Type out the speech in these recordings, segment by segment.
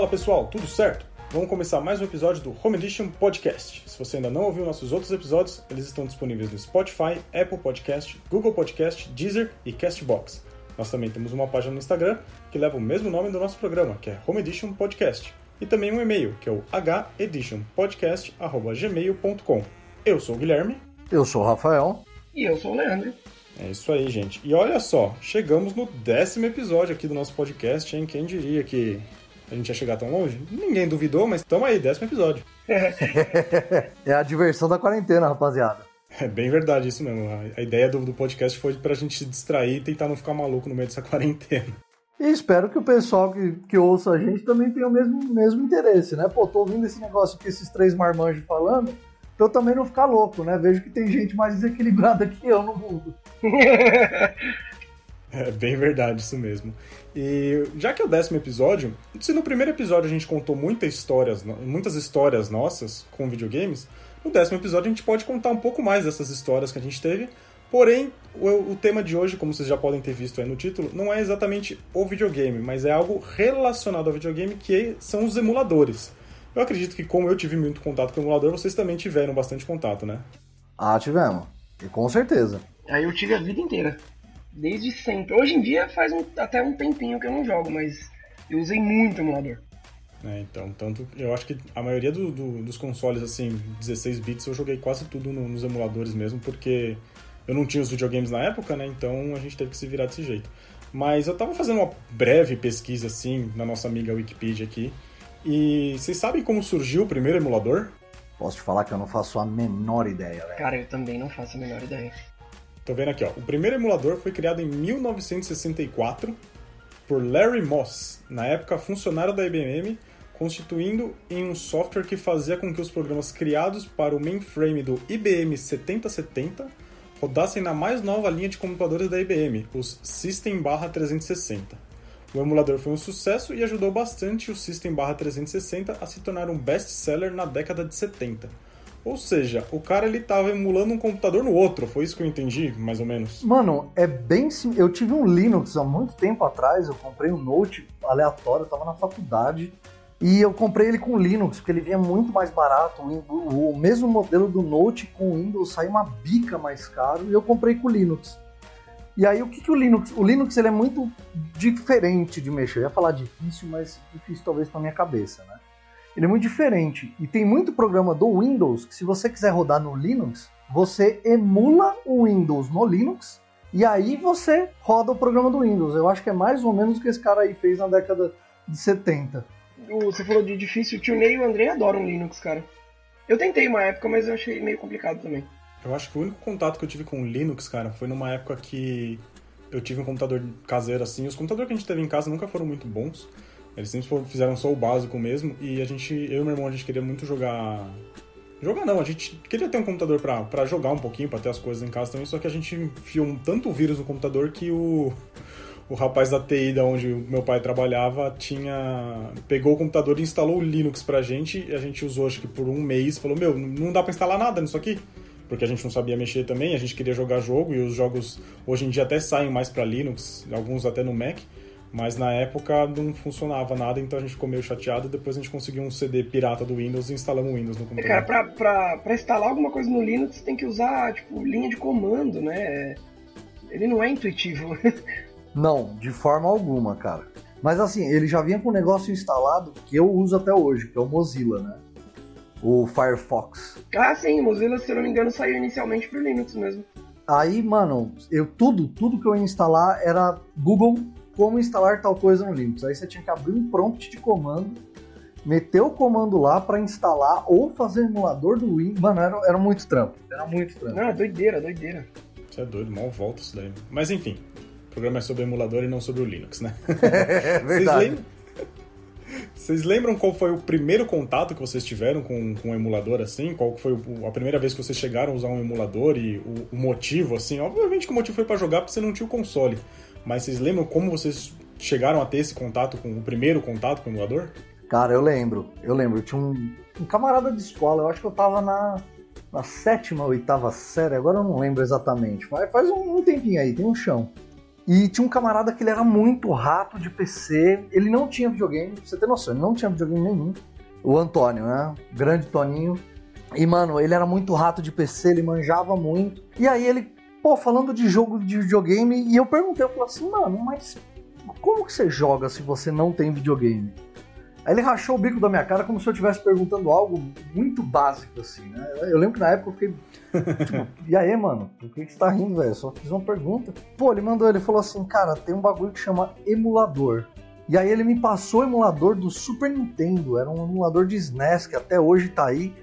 Fala pessoal, tudo certo? Vamos começar mais um episódio do Home Edition Podcast. Se você ainda não ouviu nossos outros episódios, eles estão disponíveis no Spotify, Apple Podcast, Google Podcast, Deezer e Castbox. Nós também temos uma página no Instagram que leva o mesmo nome do nosso programa, que é Home Edition Podcast. E também um e-mail, que é o heditionpodcast.gmail.com. Eu sou o Guilherme. Eu sou o Rafael. E eu sou o Leandro. É isso aí, gente. E olha só, chegamos no décimo episódio aqui do nosso podcast, hein? Quem diria que a gente ia chegar tão longe? Ninguém duvidou, mas estamos aí, décimo episódio. é a diversão da quarentena, rapaziada. É bem verdade isso mesmo. A ideia do, do podcast foi pra gente se distrair e tentar não ficar maluco no meio dessa quarentena. E espero que o pessoal que, que ouça a gente também tenha o mesmo, mesmo interesse, né? Pô, tô ouvindo esse negócio que esses três marmanjos falando, pra eu também não ficar louco, né? Vejo que tem gente mais desequilibrada que eu no mundo. é bem verdade isso mesmo. E já que é o décimo episódio, se no primeiro episódio a gente contou muitas histórias, muitas histórias nossas com videogames, no décimo episódio a gente pode contar um pouco mais dessas histórias que a gente teve Porém, o, o, tema de hoje, como vocês já podem ter visto aí no título, não é exatamente o videogame, mas é algo relacionado ao videogame que são os emuladores. Eu acredito que, como eu tive muito contato com o emulador, vocês também tiveram bastante contato, né? Ah, tivemos. E com certeza. Aí eu tive a vida inteira. Desde sempre. Hoje em dia faz um, até um tempinho que eu não jogo, mas eu usei muito emulador. É, então, tanto eu acho que a maioria do, do, dos consoles, assim, 16 bits, eu joguei quase tudo no, nos emuladores mesmo, porque eu não tinha os videogames na época, né? Então a gente teve que se virar desse jeito. Mas eu tava fazendo uma breve pesquisa assim na nossa amiga Wikipedia aqui. E vocês sabem como surgiu o primeiro emulador? Posso te falar que eu não faço a menor ideia, velho. Cara, eu também não faço a menor ideia. Tô vendo aqui, ó. O primeiro emulador foi criado em 1964 por Larry Moss, na época funcionário da IBM, constituindo em um software que fazia com que os programas criados para o mainframe do IBM 7070 rodassem na mais nova linha de computadores da IBM, os System/360. O emulador foi um sucesso e ajudou bastante o System/360 a se tornar um best-seller na década de 70. Ou seja, o cara ele tava emulando um computador no outro, foi isso que eu entendi, mais ou menos? Mano, é bem sim. Eu tive um Linux há muito tempo atrás, eu comprei um Note aleatório, eu tava na faculdade, e eu comprei ele com Linux, porque ele vinha muito mais barato. O, mesmo modelo do Note com Windows saiu uma bica mais caro e eu comprei com Linux. E aí o que, que o Linux? O Linux ele é muito diferente de mexer. Eu ia falar difícil, mas difícil talvez para minha cabeça, né? Ele é muito diferente e tem muito programa do Windows que se você quiser rodar no Linux, você emula o Windows no Linux e aí você roda o programa do Windows. Eu acho que é mais ou menos o que esse cara aí fez na década de 70 você falou de difícil, o tio Ney e o André adoram Linux, cara. Eu tentei uma época, mas eu achei meio complicado também. Eu acho que o único contato que eu tive com Linux, cara, foi numa época que eu tive um computador caseiro assim. Os computadores que a gente teve em casa nunca foram muito bons. Eles sempre fizeram só o básico mesmo. E a gente, eu e meu irmão, a gente queria muito jogar. Jogar não, a gente queria ter um computador pra, pra jogar um pouquinho, pra ter as coisas em casa também. Só que a gente enfiou tanto vírus no computador que o o rapaz da TI da onde meu pai trabalhava tinha pegou o computador e instalou o Linux pra gente e a gente usou acho que por um mês falou meu não dá para instalar nada nisso aqui porque a gente não sabia mexer também a gente queria jogar jogo e os jogos hoje em dia até saem mais para Linux alguns até no Mac mas na época não funcionava nada então a gente ficou meio chateado depois a gente conseguiu um CD pirata do Windows e instalamos o Windows no computador cara pra, pra, pra instalar alguma coisa no Linux tem que usar tipo linha de comando né ele não é intuitivo Não, de forma alguma, cara. Mas assim, ele já vinha com um negócio instalado que eu uso até hoje, que é o Mozilla, né? O Firefox. Ah, sim, o Mozilla, se eu não me engano, saiu inicialmente pro Linux mesmo. Aí, mano, eu tudo, tudo que eu ia instalar era Google como instalar tal coisa no Linux. Aí você tinha que abrir um prompt de comando, meter o comando lá para instalar ou fazer emulador do Windows. Mano, era, era muito trampo. Era muito trampo. Não, doideira, doideira. Você é doido, mal volta isso daí. Mas enfim, o programa é sobre emulador e não sobre o Linux, né? É verdade. Vocês lembram qual foi o primeiro contato que vocês tiveram com, com um emulador assim? Qual foi a primeira vez que vocês chegaram a usar um emulador e o, o motivo assim? Obviamente que o motivo foi para jogar porque você não tinha o console. Mas vocês lembram como vocês chegaram a ter esse contato com o primeiro contato com o emulador? Cara, eu lembro. Eu lembro. Eu tinha um, um camarada de escola. Eu acho que eu tava na, na sétima ou oitava série. Agora eu não lembro exatamente. Mas faz um, um tempinho aí. Tem um chão E tinha um camarada que ele era muito rato de PC, ele não tinha videogame, pra você ter noção, ele não tinha videogame nenhum. O Antônio, né? Grande Toninho. E, mano, ele era muito rato de PC, ele manjava muito. E aí ele, pô, falando de jogo de videogame, e eu perguntei, eu falei assim, mano, mas como que você joga se você não tem videogame? Aí ele rachou o bico da minha cara como se eu estivesse perguntando algo muito básico, assim, né? Eu lembro que na época eu fiquei. Tipo, e aí, mano, por que, você tá rindo, velho? Só fiz uma pergunta. Pô, ele mandou, ele falou assim, cara, tem um bagulho que chama emulador. E aí ele me passou o emulador do Super Nintendo. Era um emulador de SNES que até hoje tá aí,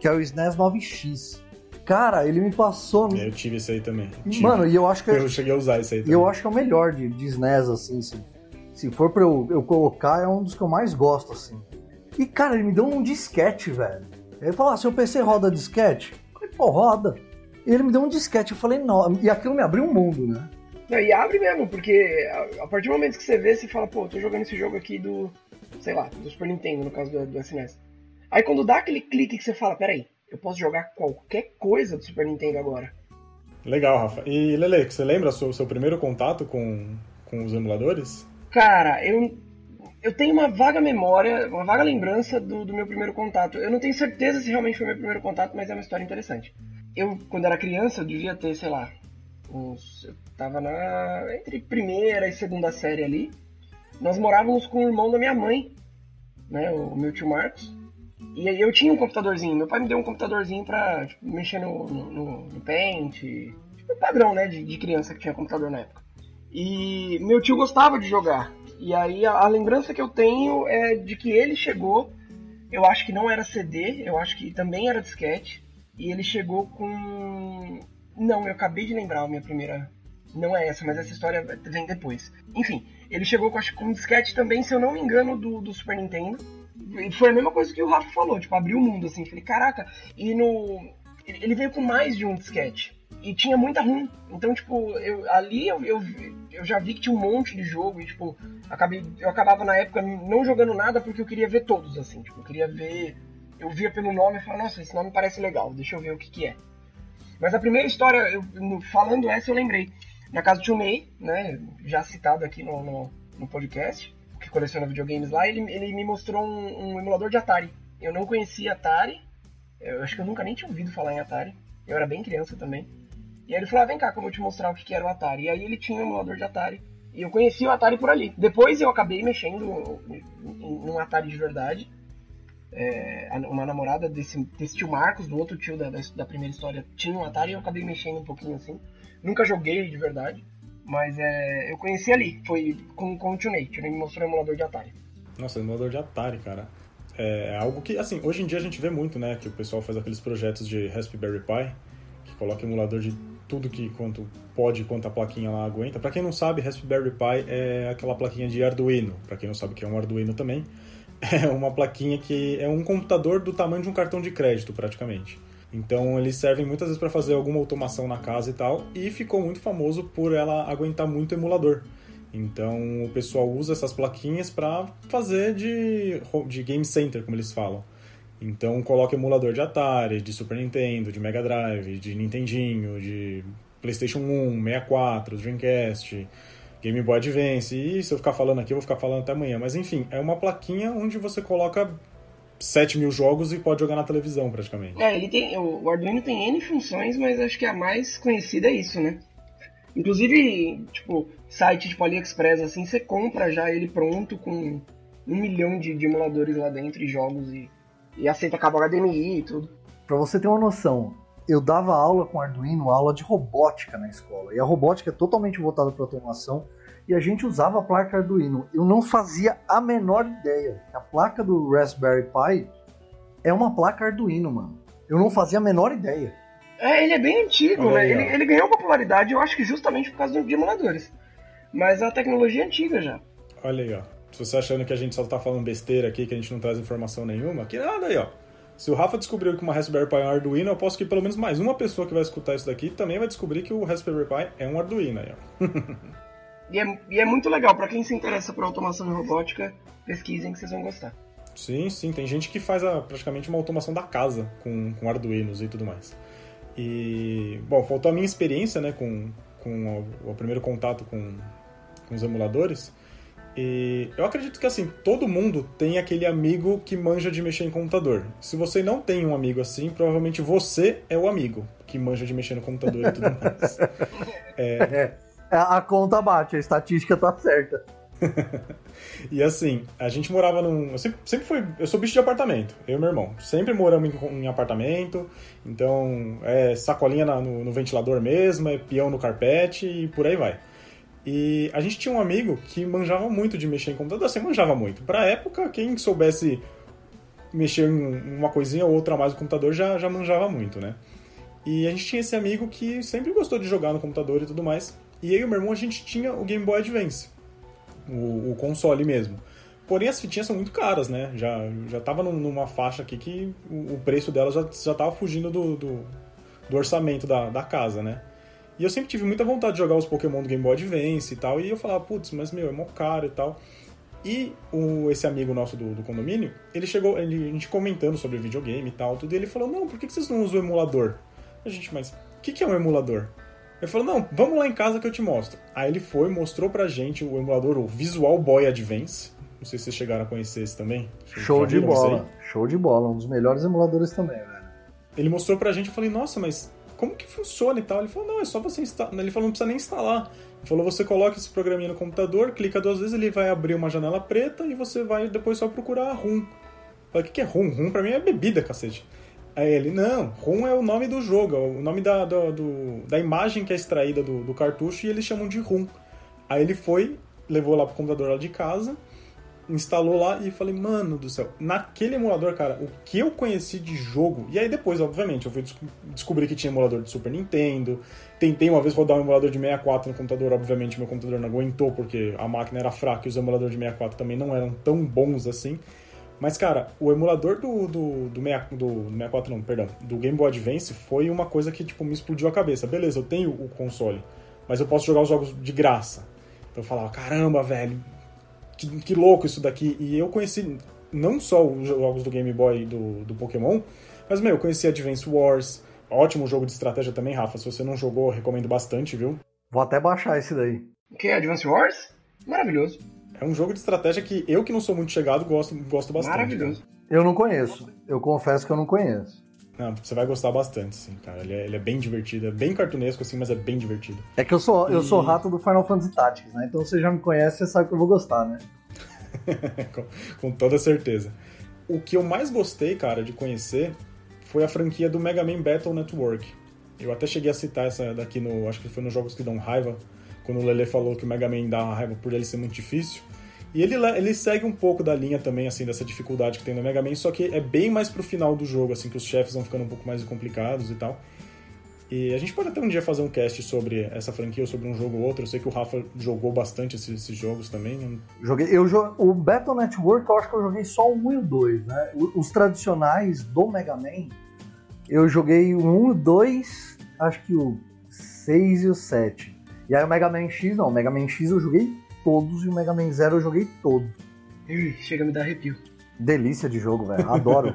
que é o SNES 9X. Cara, ele me passou. Eu tive esse aí também. Mano, e eu acho que. Eu cheguei a usar esse aí também. Eu acho que é o melhor de, de SNES, assim, assim. Se for pra eu, eu colocar, é um dos que eu mais gosto, assim. E, cara, ele me deu um disquete, velho. Ele falou, ah, seu PC roda disquete? Eu falei, pô, roda. E ele me deu um disquete, eu falei, não. E aquilo me abriu um mundo, né? Não, e abre mesmo, porque a partir do momento que você vê, você fala, pô, tô jogando esse jogo aqui do, sei lá, do Super Nintendo, no caso do, do SNES. Aí quando dá aquele clique que você fala, peraí, eu posso jogar qualquer coisa do Super Nintendo agora. Legal, Rafa. E Lele, você lembra o seu, seu primeiro contato com, com os emuladores? Cara, eu, eu tenho uma vaga memória, uma vaga lembrança do, do meu primeiro contato. Eu não tenho certeza se realmente foi meu primeiro contato, mas é uma história interessante. Eu, quando era criança, eu devia ter, sei lá, uns. Eu tava na. entre primeira e segunda série ali. Nós morávamos com o irmão da minha mãe, né? O meu tio Marcos. E aí eu tinha um computadorzinho. Meu pai me deu um computadorzinho pra tipo, mexer no, no, no Paint. Tipo, padrão, né? De, de criança que tinha computador na época. E meu tio gostava de jogar. E aí a, a, lembrança que eu tenho é de que ele chegou, eu acho que não era CD, eu acho que também era disquete. E ele chegou com. Não, eu acabei de lembrar a minha primeira. Não é essa, mas essa história vem depois. Enfim, ele chegou com, acho, com um disquete também, se eu não me engano, do, do Super Nintendo. Foi a mesma coisa que o Rafa falou, tipo, abriu o mundo, assim. Falei, caraca, e no. Ele veio com mais de um disquete e tinha muita ROM. Então, tipo, eu, ali eu, eu, eu, já vi que tinha um monte de jogo e, tipo, acabei, eu acabava na época não jogando nada porque eu queria ver todos, assim. Tipo, eu queria ver. Eu via pelo nome e falava, nossa, esse nome parece legal, deixa eu ver o que, que é. Mas a primeira história, eu, falando essa, eu lembrei. Na casa do Tio Ney, né, já citado aqui no, no, no podcast, que coleciona videogames lá, ele, ele me mostrou um, um emulador de Atari. Eu não conhecia Atari, eu acho que eu nunca nem tinha ouvido falar em Atari. Eu era bem criança também. E aí ele falou, ah, vem cá que eu vou te mostrar o que era o Atari. E aí ele tinha um emulador de Atari. E eu conheci o Atari por ali. Depois eu acabei mexendo num Atari de verdade. É, uma namorada desse, desse tio Marcos, do outro tio da, da, primeira história, tinha um Atari e eu acabei mexendo um pouquinho assim. Nunca joguei de verdade, mas é, eu conheci ali. Foi com, o. O Nate me mostrou o emulador de Atari. Nossa, emulador de Atari, cara. É, é algo que, assim, hoje em dia a gente vê muito, né? Que o pessoal faz aqueles projetos de Raspberry Pi, que coloca emulador de tudo que quanto pode, quanto a plaquinha lá aguenta. Para quem não sabe, Raspberry Pi é aquela plaquinha de Arduino. Para quem não sabe que é um Arduino também, é uma plaquinha que é um computador do tamanho de um cartão de crédito, praticamente. Então eles servem muitas vezes para fazer alguma automação na casa e tal, e ficou muito famoso por ela aguentar muito emulador. Então o pessoal usa essas plaquinhas para fazer de, de game center, como eles falam. Então coloca emulador de Atari, de Super Nintendo, de Mega Drive, de Nintendinho, de PlayStation 1, 64, Dreamcast, Game Boy Advance. E se eu ficar falando aqui, eu vou ficar falando até amanhã. Mas enfim, é uma plaquinha onde você coloca 7 mil jogos e pode jogar na televisão praticamente. É, ele tem, o Arduino tem N funções, mas acho que a mais conhecida é isso, né? Inclusive, tipo, site tipo AliExpress, assim, você compra já ele pronto com um milhão de, de emuladores lá dentro e jogos e e aceita cabo HDMI e tudo. Para você ter uma noção, eu dava aula com Arduino, aula de robótica na escola. E a robótica é totalmente voltada para automação. E a gente usava a placa Arduino. Eu não fazia a menor ideia. A placa do Raspberry Pi é uma placa Arduino, mano. Eu não fazia a menor idea. É, ele é bem antigo, né? Ele, ele, ganhou popularidade, eu acho que justamente por causa de emuladores. Mas a tecnologia é antiga já. Olha aí, ó. Se você achando que a gente só tá falando besteira aqui, que a gente não traz informação nenhuma, que nada aí, ó. Se o Rafa descobriu que uma Raspberry Pi é um Arduino, eu posso que pelo menos mais uma pessoa que vai escutar isso daqui também vai descobrir que o Raspberry Pi é um Arduino aí, ó. e, é, e é muito legal, para quem se interessa por automação e robótica, pesquisem que vocês vão gostar. Sim, sim, tem gente que faz a, praticamente uma automação da casa com, com Arduinos e tudo mais. E, bom, faltou a minha experiência, né, com, com o, o primeiro contato com, com os emuladores. E eu acredito que assim, todo mundo tem aquele amigo que manja de mexer em computador. Se você não tem um amigo assim, provavelmente você é o amigo que manja de mexer no computador e tudo mais. é... é a conta bate, a estatística tá certa. e assim, a gente morava num. Eu sempre, sempre fui. Eu sou bicho de apartamento, eu e meu irmão. Sempre moramos em, em apartamento. Então, é sacolinha na, no, no, ventilador mesmo, é peão no carpete e por aí vai. E a gente tinha um amigo que manjava muito de mexer em computador, assim, manjava muito. Pra época, quem soubesse mexer em uma coisinha ou outra mais no computador já, já manjava muito, né? E a gente tinha esse amigo que sempre gostou de jogar no computador e tudo mais. E e o meu irmão, a gente tinha o Game Boy Advance o, o console mesmo. Porém, as fitinhas são muito caras, né? Já, já tava numa faixa aqui que o, preço delas já, já tava fugindo do, do, do, orçamento da, da casa, né? E eu sempre tive muita vontade de jogar os Pokémon do Game Boy Advance e tal. E eu falava, putz, mas meu, é mó caro e tal. E o, esse amigo nosso do, do, condomínio, ele chegou, ele, a gente comentando sobre videogame e tal, tudo, e ele falou, não, por que, que vocês não usam o emulador? A gente, mas o que, que é um emulador? Ele falou, não, vamos lá em casa que eu te mostro. Aí ele foi, mostrou pra gente o emulador, o Visual Boy Advance. Não sei se vocês chegaram a conhecer esse também. Show de bola, show de bola. Um dos melhores emuladores também, velho. Ele mostrou pra gente, eu falei, nossa, mas como que funciona e tal? Ele falou, não, é só você instalar. Ele falou, não precisa nem instalar. Ele falou, você coloca esse programinha no computador, clica duas vezes, ele vai abrir uma janela preta e você vai depois só procurar RUM. Eu falei, o que é RUM? RUM pra mim é bebida, cacete. Aí ele, não, ROM é o nome do jogo, é o nome da, do, do, da imagem que é extraída do, do, cartucho e eles chamam de ROM. Aí ele foi, levou lá pro computador lá de casa, instalou lá e falei, mano do céu, naquele emulador, cara, o que eu conheci de jogo. E aí depois, obviamente, eu fui descobrir que tinha emulador de Super Nintendo. Tentei uma vez rodar um emulador de 64 no computador, obviamente meu computador não aguentou porque a máquina era fraca e os emuladores de 64 também não eram tão bons assim. Mas, cara, o emulador do, do, do, 6, do, do 64, não, perdão, do Game Boy Advance foi uma coisa que, tipo, me explodiu a cabeça. Beleza, eu tenho o console, mas eu posso jogar os jogos de graça. Então eu falava, caramba, velho, que, que louco isso daqui. E eu conheci não só os jogos do Game Boy do, do Pokémon, mas, meu, eu conheci Advance Wars, ótimo jogo de estratégia também, Rafa. Se você não jogou, recomendo bastante, viu? Vou até baixar esse daí. O que? Advance Wars? Maravilhoso. É um jogo de estratégia que eu, que não sou muito chegado, gosto, gosto bastante. Maravilhoso. Eu não conheço. Eu confesso que eu não conheço. Não, você vai gostar bastante, sim, cara. Ele é, ele é, bem divertido, é bem cartunesco, assim, mas é bem divertido. É que eu sou, e... eu sou rato do Final Fantasy Tactics, né? Então você já me conhece, você sabe que eu vou gostar, né? com, com, toda certeza. O que eu mais gostei, cara, de conhecer foi a franquia do Mega Man Battle Network. Eu até cheguei a citar essa daqui no. Acho que foi nos Jogos que Dão Raiva, quando o Lele falou que o Mega Man dá raiva por ele ser muito difícil. E ele, ele segue um pouco da linha também, assim, dessa dificuldade que tem no Mega Man, só que é bem mais pro final do jogo, assim, que os chefes vão ficando um pouco mais complicados e tal. E a gente pode até um dia fazer um cast sobre essa franquia ou sobre um jogo ou outro. Eu sei que o Rafa jogou bastante esses, esses jogos também. Joguei, eu o Battle Network eu acho que eu joguei só o 1 e o 2, né? Os tradicionais do Mega Man, eu joguei o 1 e o 2, acho que o 6 e o 7. E aí o Mega Man X, não, o Mega Man X eu joguei todos e o Mega Man Zero eu joguei todo. chega a me dar arrepio. Delícia de jogo, velho. Adoro.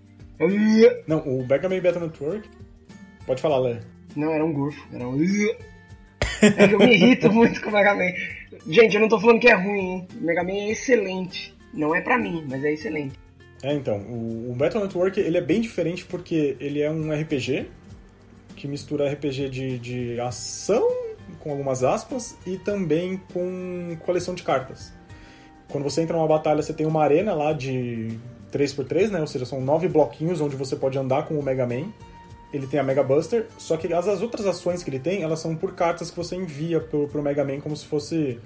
não, o Mega Man Battle Network. Pode falar, Lé. Não, era um gorfo. Era um. É que eu me irrito muito com o Mega Man. Gente, eu não tô falando que é ruim, hein? O Mega Man é excelente. Não é pra mim, mas é excelente. É, então, o, o Battle Network ele é bem diferente porque ele é um RPG que mistura RPG de, de ação com algumas aspas, e também com coleção de cartas. Quando você entra numa batalha, você tem uma arena lá de 3x3, né? Ou seja, são nove bloquinhos onde você pode andar com o Mega Man. Ele tem a Mega Buster, só que as, as outras ações que ele tem, elas são por cartas que você envia pro, pro Mega Man como se fosse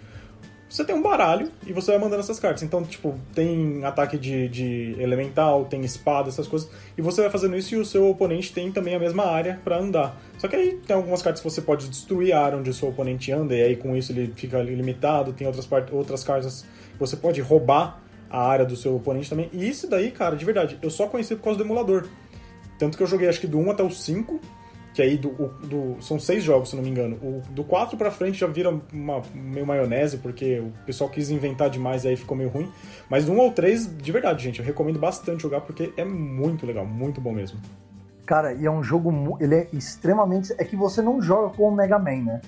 você tem um baralho e você vai mandando essas cartas. Então, tipo, tem ataque de, de elemental, tem espada, essas coisas. E você vai fazendo isso e o seu oponente tem também a mesma área para andar. Só que aí tem algumas cartas que você pode destruir a área onde o seu oponente anda, e aí com isso ele fica limitado. Tem outras, outras cartas que você pode roubar a área do seu oponente também. E isso daí, cara, de verdade, eu só conheci por causa do emulador. Tanto que eu joguei acho que do 1 até o 5 que aí do, do, são seis jogos, se não me engano. O, do 4 pra frente já vira uma, meio maionese, porque o pessoal quis inventar demais e aí ficou meio ruim. Mas do 1 ao 3, de verdade, gente, eu recomendo bastante jogar porque é muito legal, muito bom mesmo. Cara, e é um jogo, ele é extremamente. É que você não joga com o Mega Man, né?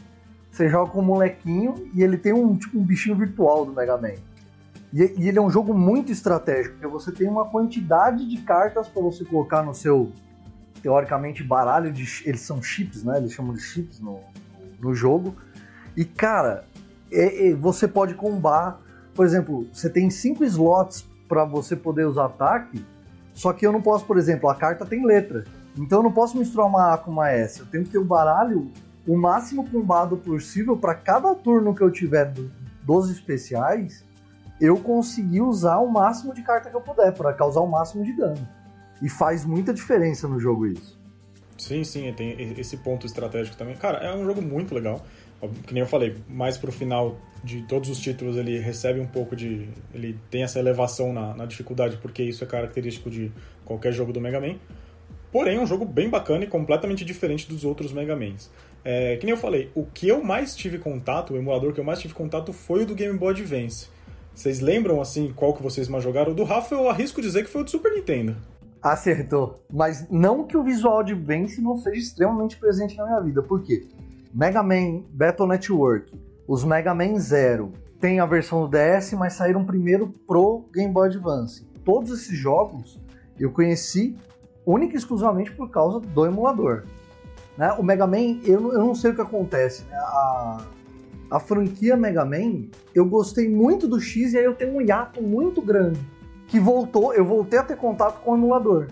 você joga com um molequinho e ele tem um tipo um bichinho virtual do Mega Man. E, e ele é um jogo muito estratégico, porque você tem uma quantidade de cartas para você colocar no seu teoricamente baralho de eles são chips, né? Eles chamam de chips no, no jogo. E cara, é, é, você pode combar, por exemplo, você tem cinco slots para você poder usar ataque, só que eu não posso, por exemplo, a carta tem letra. Então eu não posso misturar uma A com uma S. Eu tenho que ter o baralho o máximo combado possível para cada turno que eu tiver do, dos especiais, eu conseguir usar o máximo de carta que eu puder para causar o máximo de dano. E faz muita diferença no jogo isso. Sim, sim, tem esse ponto estratégico também. Cara, é um jogo muito legal. Que nem eu falei, mais pro final de todos os títulos ele recebe um pouco de. Ele tem essa elevação na, na dificuldade, porque isso é característico de qualquer jogo do Mega Man. Porém, é um jogo bem bacana e completamente diferente dos outros Mega Mans. É, que nem eu falei, o que eu mais tive contato, o emulador que eu mais tive contato foi o do Game Boy Advance. Vocês lembram, assim, qual que vocês mais jogaram? O do Rafa eu arrisco dizer que foi o do Super Nintendo. Acertou. Mas não que o visual Advance não seja extremamente presente na minha vida. Por quê? Mega Man Battle Network, os Mega Man Zero, tem a versão do DS, mas saíram primeiro pro Game Boy Advance. Todos esses jogos eu conheci única e exclusivamente por causa do emulador. Né? O Mega Man, eu, eu não sei o que acontece. Né? A, a franquia Mega Man, eu gostei muito do X e aí eu tenho um hiato muito grande. Que voltou, eu voltei a ter contato com o emulador.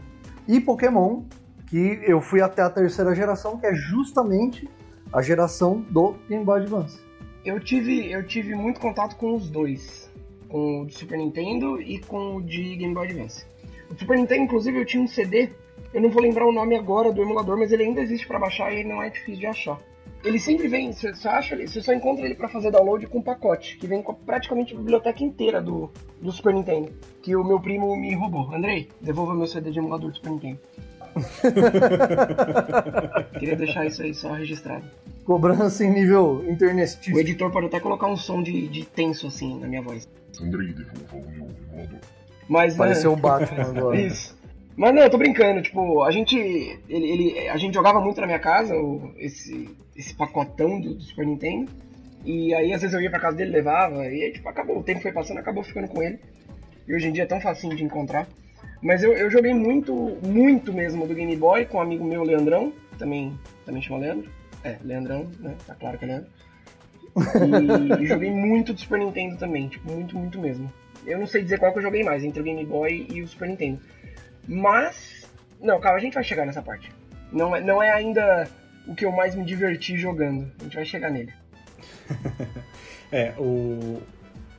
E Pokémon, que eu fui até a terceira geração, que é justamente a geração do Game Boy Advance. Eu tive, eu tive muito contato com os dois. Com o de Super Nintendo e com o de Game Boy Advance. O Super Nintendo, inclusive, eu tinha um CD, eu não vou lembrar o nome agora do emulador, mas ele ainda existe para baixar e ele não é difícil de achar. Ele sempre vem, você só acha ele, você só encontra ele para fazer download com um pacote, que vem com praticamente a biblioteca inteira do, do Super Nintendo, que o meu primo me roubou. Andrei, devolva meu CD de emulador do Super Nintendo. Queria deixar isso aí só registrado. Cobrança em nível internet. O editor pode até colocar um som de, de tenso assim na minha voz. Andrei, devolva o meu emulador. Mas, Pareceu o Batman agora. Isso. Mas não, eu tô brincando, tipo, a gente. Ele, ele, a gente jogava muito na minha casa, o, esse, esse pacotão do, do, Super Nintendo. E aí às vezes eu ia pra casa dele, levava, e aí, tipo, acabou, o tempo foi passando, acabou ficando com ele. E hoje em dia é tão facinho de encontrar. Mas eu, eu joguei muito, muito mesmo do Game Boy com um amigo meu, Leandrão, também, também chama Leandro. É, Leandrão, né? Tá claro que é Leandro. E, e joguei muito do Super Nintendo também, tipo, muito, muito mesmo. Eu não sei dizer qual que eu joguei mais, entre o Game Boy e o Super Nintendo. Mas. Não, calma, a gente vai chegar nessa parte. Não é, não é ainda o que eu mais me diverti jogando. A gente vai chegar nele. é, o.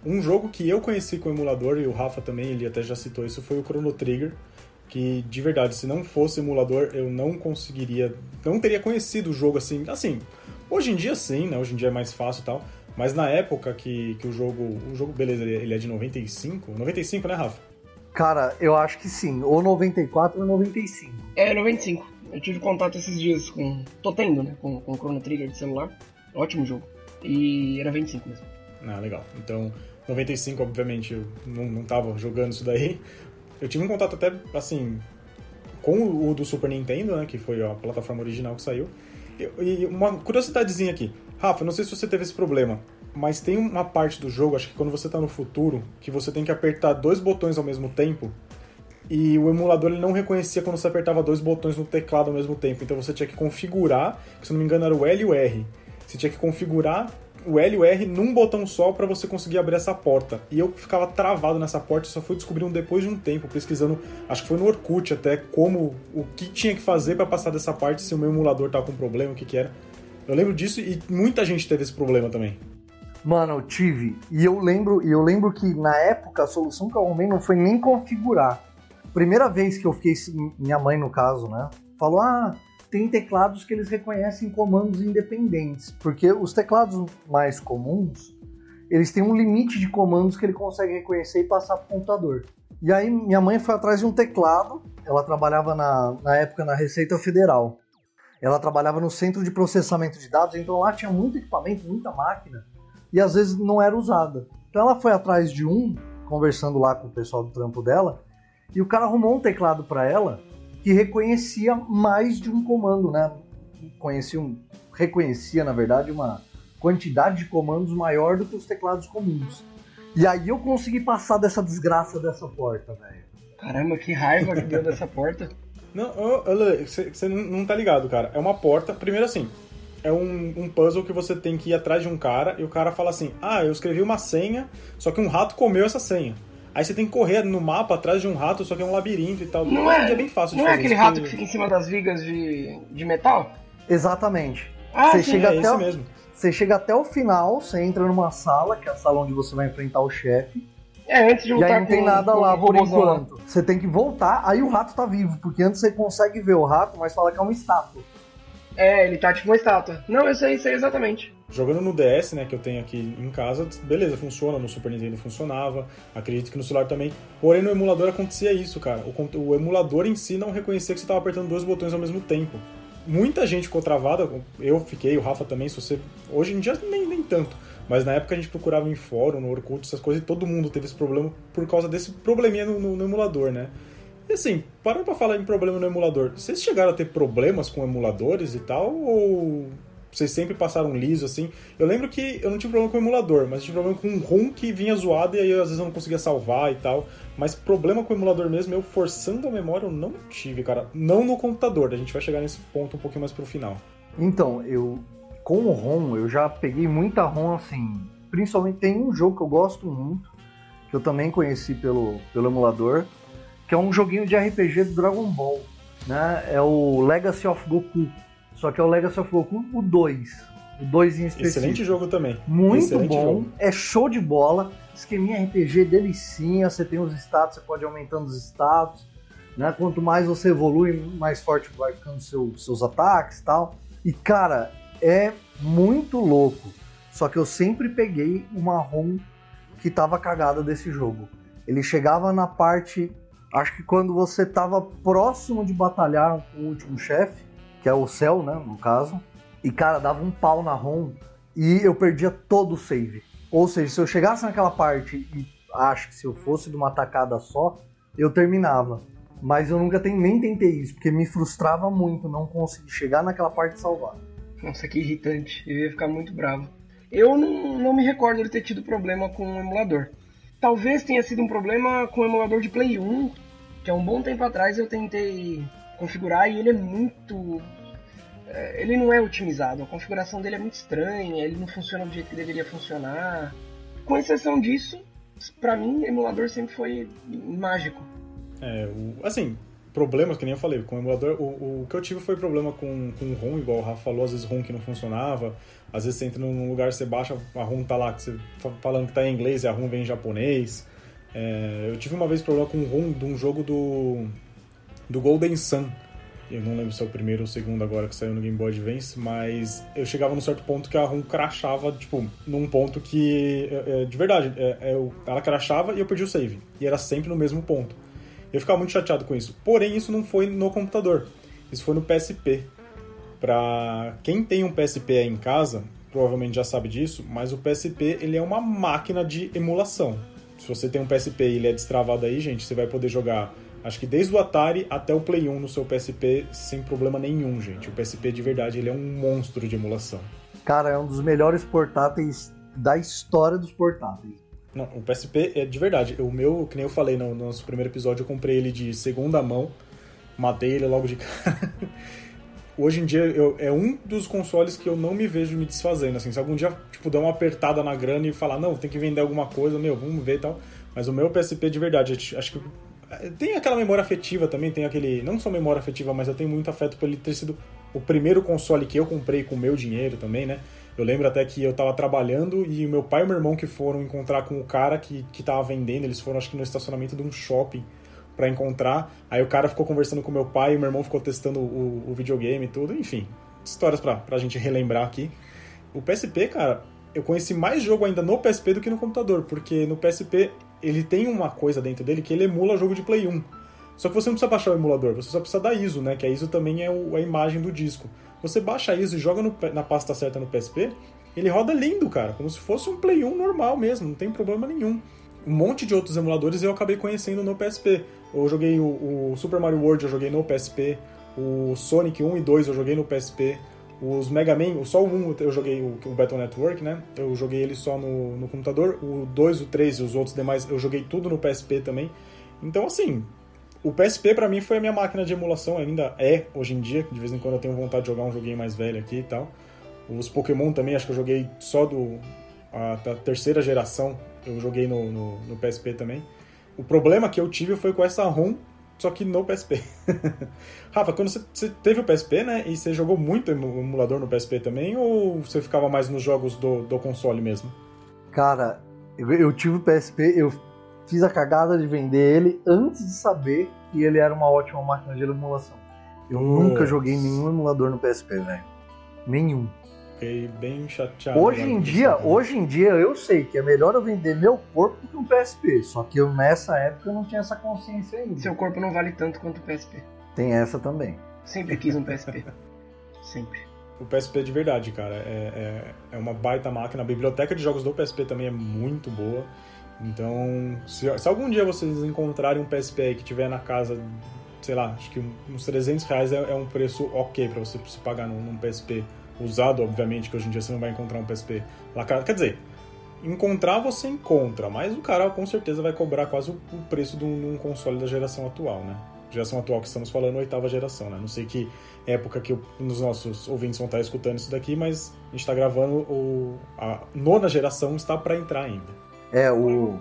Um jogo que eu conheci com o emulador, e o Rafa também, ele até já citou isso, foi o Chrono Trigger. Que, de verdade, se não fosse emulador, eu não conseguiria. Não teria conhecido o jogo assim. Assim, hoje em dia sim, né? Hoje em dia é mais fácil e tal. Mas na época que, que o jogo. O jogo, beleza, ele é de 95. 95, né, Rafa? Cara, eu acho que sim. Ou 94 ou 95. É, 95. Eu tive contato esses dias com. Tô tendo, né? Com, com o Chrono Trigger de celular. Ótimo jogo. E era 25 mesmo. Ah, legal. Então, 95, obviamente, eu não, não tava jogando isso daí. Eu tive um contato até, assim, com o do Super Nintendo, né? Que foi a plataforma original que saiu. E uma curiosidadezinha aqui. Rafa, não sei se você teve esse problema, mas tem uma parte do jogo, acho que quando você está no futuro, que você tem que apertar dois botões ao mesmo tempo. E o emulador ele não reconhecia quando você apertava dois botões no teclado ao mesmo tempo. Então você tinha que configurar, se não me engano era o L e o R. Você tinha que configurar o L e o R num botão só para você conseguir abrir essa porta. E eu ficava travado nessa porta, só fui descobrindo depois de um tempo, pesquisando, acho que foi no Orkut até, como, o que tinha que fazer para passar dessa parte, se o meu emulador tava com problema, o que que era. Eu lembro disso e muita gente teve esse problema também. Mano, eu tive. E eu lembro, e eu lembro que na época a solução que eu arrumei não foi nem configurar. Primeira vez que eu fiquei, minha mãe no caso, né? Falou: "Ah, tem teclados que eles reconhecem comandos independentes, porque os teclados mais comuns, eles têm um limite de comandos que ele consegue reconhecer e passar para o computador. E aí minha mãe foi atrás de um teclado, ela trabalhava na, na época na Receita Federal. Ela trabalhava no centro de processamento de dados, então lá tinha muito equipamento, muita máquina, e às vezes não era usada. Então ela foi atrás de um, conversando lá com o pessoal do trampo dela, e o cara arrumou um teclado para ela que reconhecia mais de um comando, né? Conhecia um, reconhecia, na verdade, uma, quantidade de comandos maior do que os teclados comuns. E aí eu consegui passar dessa desgraça dessa porta, velho. Caramba, que raiva que deu dessa porta. Não, você não, não tá ligado, cara. É uma porta. Primeiro assim, é um, um, puzzle que você tem que ir atrás de um cara e o cara fala assim: Ah, eu escrevi uma senha, só que um rato comeu essa senha. Aí você tem que correr no mapa atrás de um rato, só que é um labirinto e tal. Não é, é bem fácil de não é. Não é aquele rato que... que fica em cima das vigas de, de metal? Exatamente. Ah, você sim, chega é até o... mesmo. Você chega até o final, você entra numa sala, que é a sala onde você vai enfrentar o chefe. É, antes de lutar E aí não tem nada lá por enquanto. Você tem que voltar, aí o rato tá vivo, porque antes você consegue ver o rato, mas fala que é uma estátua. É, ele tá tipo uma estátua. Não, eu sei, sei exatamente. Jogando no DS, né, que eu tenho aqui em casa, beleza, funciona, no Super Nintendo funcionava, acredito que no celular também. Porém, no emulador acontecia isso, cara. O, o emulador em si não reconhecia que você tava apertando dois botões ao mesmo tempo. Muita gente ficou travada, eu fiquei, o Rafa também, se você. Hoje em dia nem, nem tanto. Mas na época a gente procurava em fórum, no Orkut, essas coisas, e todo mundo teve esse problema por causa desse probleminha no, no, no emulador, né? E assim, parando pra falar em problema no emulador, vocês chegaram a ter problemas com emuladores e tal? Ou vocês sempre passaram liso assim? Eu lembro que eu não tive problema com o emulador, mas tive problema com um ROM que vinha zoado e aí às vezes eu não conseguia salvar e tal. Mas problema com o emulador mesmo, eu forçando a memória, eu não tive, cara. Não no computador, a gente vai chegar nesse ponto um pouquinho mais pro final. Então, eu. Com o ROM, eu já peguei muita ROM assim. Principalmente tem um jogo que eu gosto muito, que eu também conheci pelo, pelo emulador, que é um joguinho de RPG do Dragon Ball. Né? É o Legacy of Goku. Só que é o Legacy of Goku o 2. O 2 em específico. Excelente jogo também. Muito Excelente bom. Jogo. É show de bola. Esqueminha RPG delicinha. Você tem os status, você pode ir aumentando os status. Né? Quanto mais você evolui, mais forte vai ficando seu, seus ataques e tal. E cara, é muito louco. Só que eu sempre peguei uma ROM que tava cagada desse jogo. Ele chegava na parte Acho que quando você estava próximo de batalhar com o último chefe, que é o céu, né, no caso, e cara, dava um pau na ROM e eu perdia todo o save. Ou seja, se eu chegasse naquela parte e acho que se eu fosse de uma tacada só, eu terminava. Mas eu nunca tem, nem tentei isso, porque me frustrava muito não conseguir chegar naquela parte e salvar. Nossa, que irritante. Eu ia ficar muito bravo. Eu não, não me recordo de ter tido problema com o emulador. Talvez tenha sido um problema com o emulador de Play 1, que há um bom tempo atrás eu tentei configurar e ele é muito. É, ele não é otimizado, a configuração dele é muito estranha, ele não funciona do jeito que deveria funcionar. Com exceção disso, para mim, emulador sempre foi mágico. É, assim, problemas, que nem eu falei, com o emulador, o, o que eu tive foi problema com, com o ROM, igual o Rafa falou, às vezes ROM que não funcionava, às vezes você entra num lugar, você baixa, a ROM tá lá, você falando que tá em inglês e a ROM vem em japonês. É, eu tive uma vez problema com o ROM de um jogo do, do Golden Sun. Eu não lembro se é o primeiro ou o segundo agora que saiu no Game Boy Advance, mas eu chegava num certo ponto que a ROM crashava, tipo, num ponto que, é, é, de verdade, é, ela crashava e eu perdi o save. E era sempre no mesmo ponto. Eu ficava muito chateado com isso. Porém, isso não foi no computador. Isso foi no PSP. Pra quem tem um PSP aí em casa, provavelmente já sabe disso, mas o PSP ele é uma máquina de emulação. Se você tem um PSP e ele é destravado aí, gente, você vai poder jogar, acho que desde o Atari até o Play 1 no seu PSP sem problema nenhum, gente. O PSP de verdade ele é um monstro de emulação. Cara, é um dos melhores portáteis da história dos portáteis. Não, o PSP é de verdade. O meu, que nem eu falei no, no nosso primeiro episódio, eu comprei ele de segunda mão, matei ele logo de cara. Hoje em dia eu, é um dos consoles que eu não me vejo me desfazendo. Assim, se algum dia tipo, der uma apertada na grana e falar, não, tem que vender alguma coisa, meu, vamos ver e tal. Mas o meu PSP de verdade, acho que é, tem aquela memória afetiva também, tem aquele. Não só memória afetiva, mas eu tenho muito afeto por ele ter sido o primeiro console que eu comprei com o meu dinheiro também, né? Eu lembro até que eu tava trabalhando e meu pai e meu irmão que foram encontrar com o cara que, que tava vendendo, eles foram acho que no estacionamento de um shopping para encontrar. Aí o cara ficou conversando com meu pai, e meu irmão ficou testando o, o videogame e tudo, enfim. Histórias pra, pra gente relembrar aqui. O PSP, cara, eu conheci mais jogo ainda no PSP do que no computador, porque no PSP ele tem uma coisa dentro dele que ele emula jogo de Play 1. Só que você não precisa baixar o emulador, você só precisa da ISO, né? Que a ISO também é a imagem do disco. Você baixa a ISO e joga no, na pasta certa no PSP, ele roda lindo, cara, como se fosse um Play 1 normal mesmo, não tem problema nenhum. Um monte de outros emuladores eu acabei conhecendo no PSP. Eu joguei o, o Super Mario World, eu joguei no PSP. O Sonic 1 e 2 eu joguei no PSP. Os Mega Man, só o 1 eu joguei o, o Battle Network, né? Eu joguei ele só no, no computador. O 2, o 3 e os outros demais eu joguei tudo no PSP também. Então, assim, o PSP pra mim foi a minha máquina de emulação, ainda é hoje em dia. De vez em quando eu tenho vontade de jogar um joguinho mais velho aqui e tal. Os Pokémon também, acho que eu joguei só do a, da terceira geração, eu joguei no, no, no PSP também. O problema que eu tive foi com essa ROM só que no PSP. Rafa, quando você, você, teve o PSP, né, e você jogou muito emulador no PSP também, ou você ficava mais nos jogos do, do console mesmo? Cara, eu, eu tive o PSP, eu fiz a cagada de vender ele antes de saber que ele era uma ótima máquina de emulação. Eu nunca joguei nenhum emulador no PSP, velho. Nenhum fiquei bem chateado. Hoje em dia, hoje em dia eu sei que é melhor eu vender meu corpo que um PSP. Só que eu nessa época eu não tinha essa consciência ainda. Seu corpo não vale tanto quanto o PSP. Tem essa também. Sempre quis um PSP. Sempre. O PSP é de verdade, cara. É, é, é, uma baita máquina. A biblioteca de jogos do PSP também é muito boa. Então, se, se algum dia vocês encontrarem um PSP aí que tiver na casa, sei lá, acho que uns 300 reais é, é um preço ok para você pagar num, num PSP usado, obviamente, que hoje em dia você não vai encontrar um PSP lacrado. Quer dizer, encontrar você encontra, mas o cara com certeza vai cobrar quase o preço de um, console da geração atual, né? Geração atual que estamos falando, oitava geração, né? Não sei que época que os nossos ouvintes vão estar escutando isso daqui, mas a gente está gravando o, a nona geração está para entrar ainda. É, o,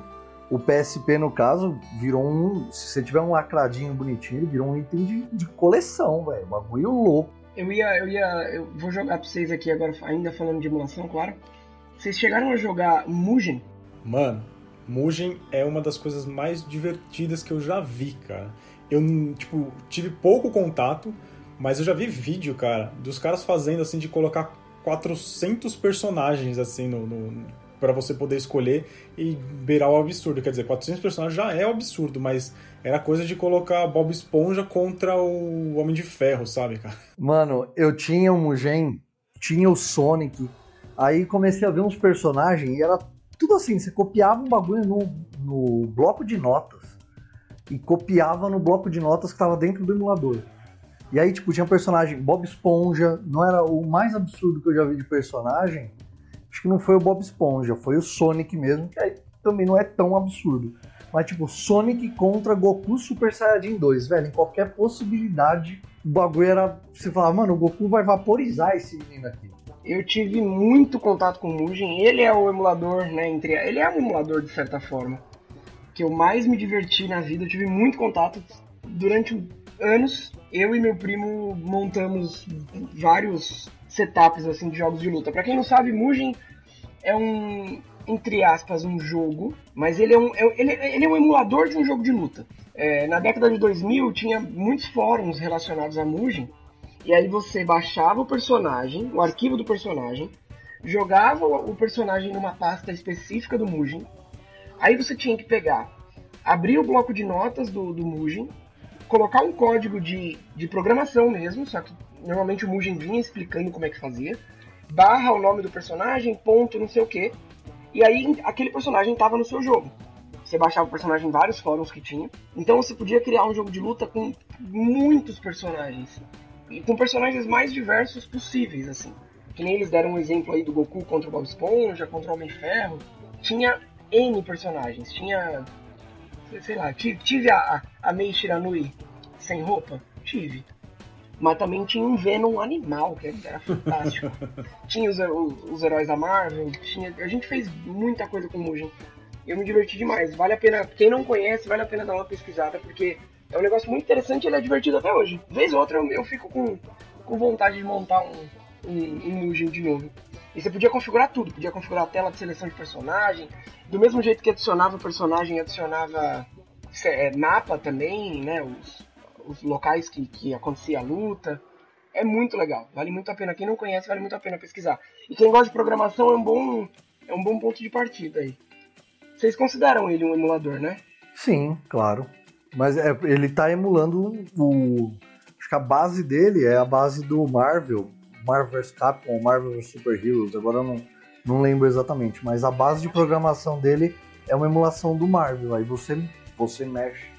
o PSP, no caso, virou um. Se você tiver um lacradinho bonitinho, virou um item de, de coleção, velho. Bagulho louco. Eu ia, eu ia, eu vou jogar pra vocês aqui agora, ainda falando de emulação, claro. Vocês chegaram a jogar Mugen? Mano, Mugen é uma das coisas mais divertidas que eu já vi, cara. Eu, tipo, tive pouco contato, mas eu já vi vídeo, cara, dos caras fazendo, assim, de colocar 400 personagens, assim, no, no para você poder escolher e beirar o absurdo. Quer dizer, 400 personagens já é o absurdo, mas era coisa de colocar Bob Esponja contra o Homem de Ferro, sabe, cara? Mano, eu tinha o Mugen, tinha o Sonic, aí comecei a ver uns personagens e era tudo assim, você copiava um bagulho no, no bloco de notas e copiava no bloco de notas que estava dentro do emulador. E aí, tipo, tinha um personagem, Bob Esponja, não era o mais absurdo que eu já vi de personagem, acho que não foi o Bob Esponja, foi o Sonic mesmo, que aí também não é tão absurdo. Mas, tipo, Sonic contra Goku Super Saiyajin 2, velho. Em qualquer possibilidade, o bagulho era. Você falava, mano, o Goku vai vaporizar esse menino aqui. Eu tive muito contato com o Mugen. Ele é o emulador, né? Entre... Ele é um emulador, de certa forma. Que eu mais me diverti na vida. Eu tive muito contato durante anos. Eu e meu primo montamos vários setups assim de jogos de luta. Para quem não sabe, Mugen é um entre aspas, um jogo, mas ele é um, é, ele, ele é um emulador de um jogo de luta. É, na década de 2000 tinha muitos fóruns relacionados a Mugen, e aí você baixava o personagem, o arquivo do personagem, jogava o personagem numa pasta específica do Mugen, aí você tinha que pegar, abrir o bloco de notas do, do Mugen, colocar um código de, de programação mesmo, só que normalmente o Mugen vinha explicando como é que fazia, barra o nome do personagem, ponto, não sei o que, e aí aquele personagem estava no seu jogo. Você baixava o personagem em vários fóruns que tinha. Então você podia criar um jogo de luta com muitos personagens. E com personagens mais diversos possíveis, assim. Que nem eles deram um exemplo aí do Goku contra o Bob Esponja, contra o Homem-Ferro. Tinha N personagens. Tinha. Sei lá, tive a, a Mei Shiranui sem roupa? Tive mas também tinha um Venom animal, que era fantástico. tinha os, os, os, heróis da Marvel, tinha, a gente fez muita coisa com o Mugen. Eu me diverti demais. Vale a pena, quem não conhece, vale a pena dar uma pesquisada, porque é um negócio muito interessante e ele é divertido até hoje. Vez ou outra eu, eu fico com, com vontade de montar um, um, um Mugen de novo. E você podia configurar tudo, podia configurar a tela de seleção de personagem, do mesmo jeito que adicionava o personagem, adicionava é, mapa também, né? Os, os locais que, que acontecia a luta. É muito legal, vale muito a pena. Quem não conhece, vale muito a pena pesquisar. E quem gosta de programação é um bom, é um bom ponto de partida aí. Vocês consideram ele um emulador, né? Sim, claro. Mas é, ele está emulando o. Acho que a base dele é a base do Marvel, Marvel vs Capcom, Marvel vs Super Heroes, agora eu não, não lembro exatamente, mas a base de programação dele é uma emulação do Marvel. Aí você, você mexe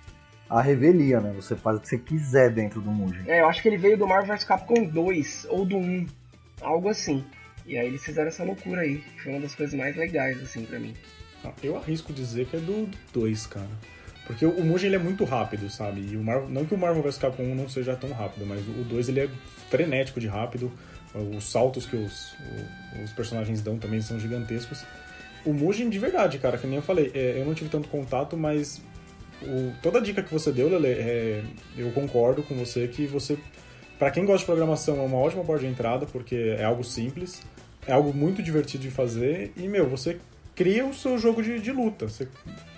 a revelia, né? Você faz o que você quiser dentro do Mugen. É, eu acho que ele veio do Marvel vs Capcom 2 ou do 1. algo assim. E aí eles fizeram essa loucura aí, que foi uma das coisas mais legais, assim, pra mim. Ah, Eu arrisco dizer que é do 2, cara. Porque o Mugen ele é muito rápido, sabe? E o Marvel, não que o Marvel vs Capcom 1 não seja tão rápido, mas o 2 ele é frenético de rápido. Os saltos que os, os personagens dão também são gigantescos. O Mugen, de verdade, cara, que nem eu falei, é, eu não tive tanto contato, mas o- toda a dica que você deu, Lele, é, eu concordo com você que você, Pra quem gosta de programação, é uma ótima porta de entrada, porque é algo simples, é algo muito divertido de fazer e, meu, você cria o seu jogo de, de luta. Você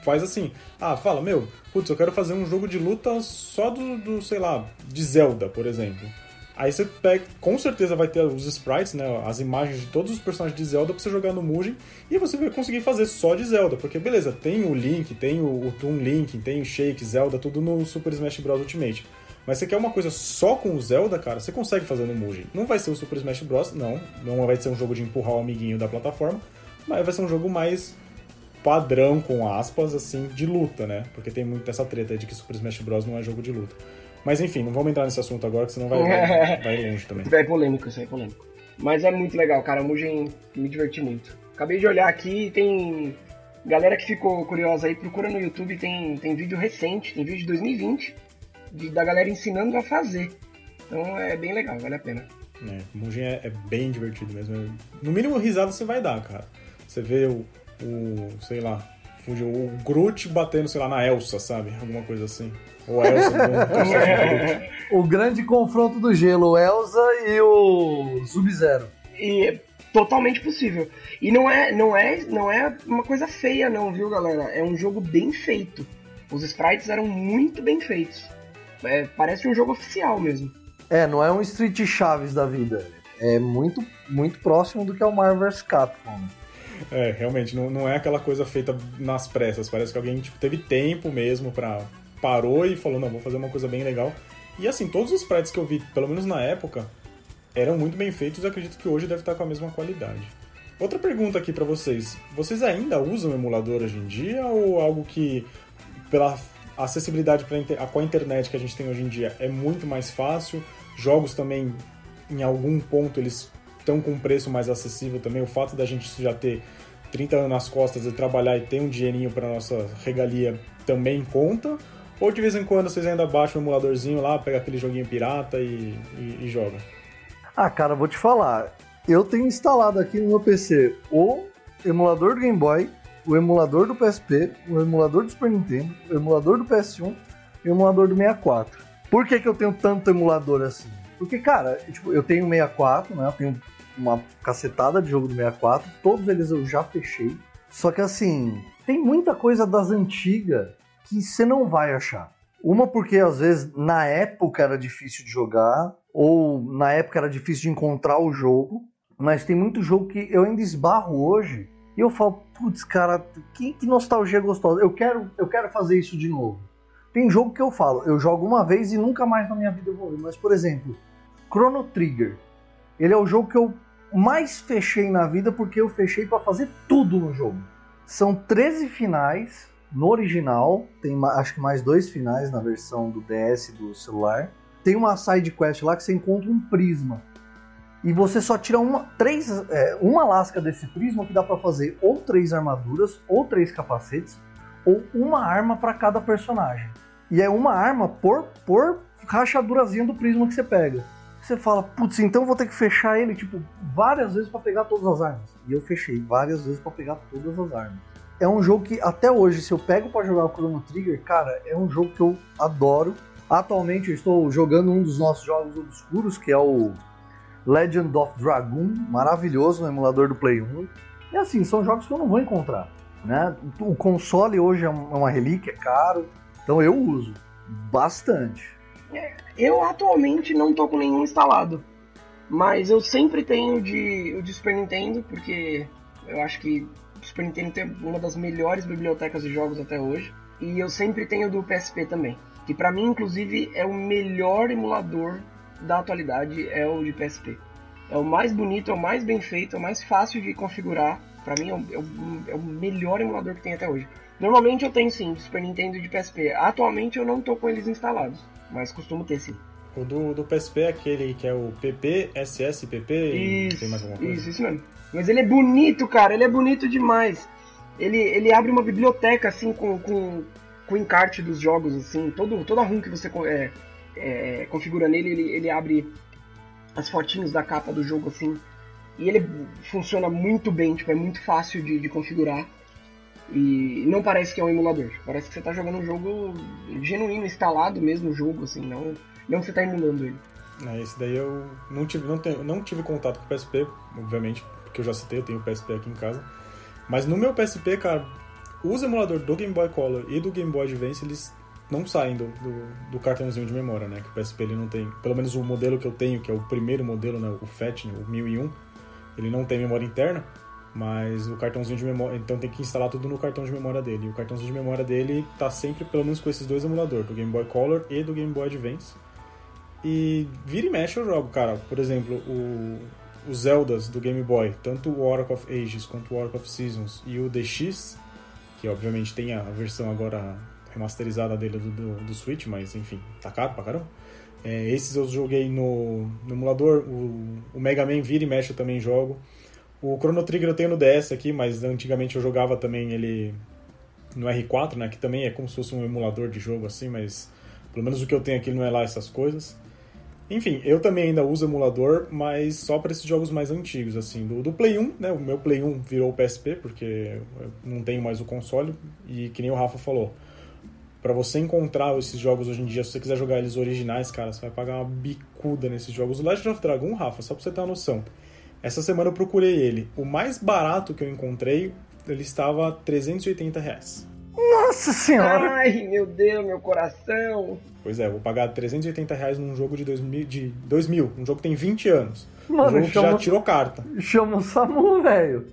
faz assim, ah, fala, meu, putz, eu quero fazer um jogo de luta só do, do sei lá, de Zelda, por exemplo. Aí você pega, com certeza vai ter os sprites, né, as imagens de todos os personagens de Zelda pra você jogar no Mugen e você vai conseguir fazer só de Zelda, porque beleza, tem o Link, tem o, o Toon Link, tem o Shake, Zelda, tudo no Super Smash Bros Ultimate. Mas você quer uma coisa só com o Zelda, cara, você consegue fazer no Mugen. Não vai ser o Super Smash Bros, não, não vai ser um jogo de empurrar o amiguinho da plataforma, mas vai ser um jogo mais padrão, com aspas, assim, de luta, né? Porque tem muito essa treta de que Super Smash Bros não é jogo de luta. Mas enfim, não vamos entrar nesse assunto agora, que senão vai, vai, vai longe também. É polêmico, isso aí é polêmico. Mas é muito legal, cara. O Mugen me diverti muito. Acabei de olhar aqui tem. Galera que ficou curiosa aí, procura no YouTube, tem, tem vídeo recente, tem vídeo de 2020, de, da galera ensinando a fazer. Então é bem legal, vale a pena. É, Mugen é, é bem divertido mesmo. No mínimo risada você vai dar, cara. Você vê o, o sei lá, o Groot batendo, sei lá, na Elsa, sabe? Alguma coisa assim. Elsa o Groot. O grande confronto do gelo, o Elsa e o Sub-Zero. E é totalmente possível. E não é, não é, não é uma coisa feia não, viu, galera? É um jogo bem feito. Os sprites eram muito bem feitos. É, parece um jogo oficial mesmo. É, não é um Street Chaves da vida. É muito, muito próximo do que é o Marvel vs Capcom. É, realmente, não, não é aquela coisa feita nas pressas. Parece que alguém tipo, teve tempo mesmo pra. Parou e falou, não, vou fazer uma coisa bem legal. E assim, todos os sprites que eu vi, pelo menos na época, eram muito bem feitos e acredito que hoje deve estar com a mesma qualidade. Outra pergunta aqui pra vocês. Vocês ainda usam emulador hoje em dia ou algo que, pela acessibilidade pra, com a internet que a gente tem hoje em dia, é muito mais fácil? Jogos também, em algum ponto, eles estão com um preço mais acessível também. O fato da gente já ter 30 anos nas costas e trabalhar e ter um dinheirinho pra nossa regalia também conta? Ou de vez em quando vocês ainda baixam um emuladorzinho lá, pega aquele joguinho pirata e, e, e joga? Ah, cara, vou te falar. Eu tenho instalado aqui no meu PC o emulador do Game Boy, o emulador do PSP, o emulador do Super Nintendo, o emulador do PS1 e o emulador do 64. Por que, que eu tenho tanto emulador assim? Porque, cara, tipo, eu tenho 64, né? Eu tenho uma cacetada de jogo do 64, todos eles eu já fechei. Só que assim, tem muita coisa das antigas que você não vai achar. Uma porque às vezes na época era difícil de jogar, ou na época era difícil de encontrar o jogo, mas tem muito jogo que eu ainda esbarro hoje e eu falo, putz, cara, que, que nostalgia gostosa. Eu quero, eu quero fazer isso de novo. Tem jogo que eu falo, eu jogo uma vez e nunca mais na minha vida eu vou ver. Mas, por exemplo, Chrono Trigger. Ele é o jogo que eu mais fechei na vida porque eu fechei para fazer tudo no jogo. São 13 finais no original, tem acho que mais dois finais na versão do DS do celular. Tem uma side quest lá que você encontra um prisma. E você só tira uma, três, é, uma lasca desse prisma que dá para fazer ou três armaduras, ou três capacetes, ou uma arma para cada personagem. E é uma arma por, por rachadurazinha do prisma que você pega. Você fala, putz, então vou ter que fechar ele, tipo, várias vezes para pegar todas as armas. E eu fechei várias vezes para pegar todas as armas. É um jogo que até hoje, se eu pego para jogar o Chrono Trigger, cara, é um jogo que eu adoro. Atualmente eu estou jogando um dos nossos jogos obscuros, que é o Legend of Dragoon, maravilhoso no emulador do Play 1. E assim, são jogos que eu não vou encontrar. Né? O console hoje é uma relíquia, é caro, então eu uso bastante. Eu atualmente não tô com nenhum instalado. Mas eu sempre tenho de, o de Super Nintendo, porque eu acho que o Super Nintendo tem uma das melhores bibliotecas de jogos até hoje. E eu sempre tenho do PSP também. Que pra mim, inclusive, é o melhor emulador da atualidade, é o de PSP. É o mais bonito, é o mais bem feito, é o mais fácil de configurar. Pra mim é o, é o- é o melhor emulador que tem até hoje. Normalmente eu tenho sim, de Super Nintendo e de PSP. Atualmente eu não tô com eles instalados, mas costumo ter sim. O do, do PSP é aquele que é o PP, SS, PP Isso, tem mais alguma coisa? isso, isso mesmo. Mas ele é bonito, cara, ele é bonito demais. Ele, ele abre uma biblioteca, assim, com, com, com encarte dos jogos, assim. Todo, toda ROM que você é, é, configura nele, ele, ele abre as fotinhos da capa do jogo, assim. E ele funciona muito bem, tipo, é muito fácil de, de configurar. E não parece que é um emulador. Parece que você tá jogando um jogo genuíno, instalado mesmo o jogo, assim, não, não que você tá emulando ele. É, esse daí eu não tive, não, tenho, não tive contato com o PSP, obviamente, porque eu já citei, eu tenho o PSP aqui em casa. Mas no meu PSP, cara, os emuladores do Game Boy Color e do Game Boy Advance, eles não saem do, do, do cartãozinho de memória, né? Que o PSP ele não tem. Pelo menos o modelo que eu tenho, que é o primeiro modelo, né? O FAT, né, o 1001, ele não tem memória interna, mas o cartãozinho de memória. Então tem que instalar tudo no cartão de memória dele. E o cartãozinho de memória dele tá sempre, pelo menos, com esses dois emuladores, do Game Boy Color e do Game Boy Advance. E vira e mexe eu jogo, cara. Por exemplo, o, os Zeldas do Game Boy, tanto o Oracle of Ages quanto o Oracle of Seasons e o DX, que obviamente tem a versão agora remasterizada dele do, do, do Switch, mas enfim, tá caro pra caramba. É, esses eu joguei no, no emulador, o, o Mega Man vira e mexe eu também jogo. O Chrono Trigger eu tenho no DS aqui, mas antigamente eu jogava também ele no R4, né? Que também é como se fosse um emulador de jogo assim, mas pelo menos o que eu tenho aqui não é lá essas coisas. Enfim, eu também ainda uso emulador, mas só para esses jogos mais antigos, assim. Do, do Play 1, né? O meu Play 1 virou o PSP, porque eu não tenho mais o console. E que nem o Rafa falou, para você encontrar esses jogos hoje em dia, se você quiser jogar eles originais, cara, você vai pagar uma bicuda nesses jogos. O Legend of Dragon, Rafa, só pra você ter uma noção. Essa semana eu procurei ele. O mais barato que eu encontrei, ele estava 380 reais. Nossa senhora! Ai, meu Deus, meu coração. Pois é, eu vou pagar 380 reais num jogo de 2000, de 2000 um jogo que tem 20 anos. um Mano, jogo que já chama, tirou carta. chama o Samu, velho.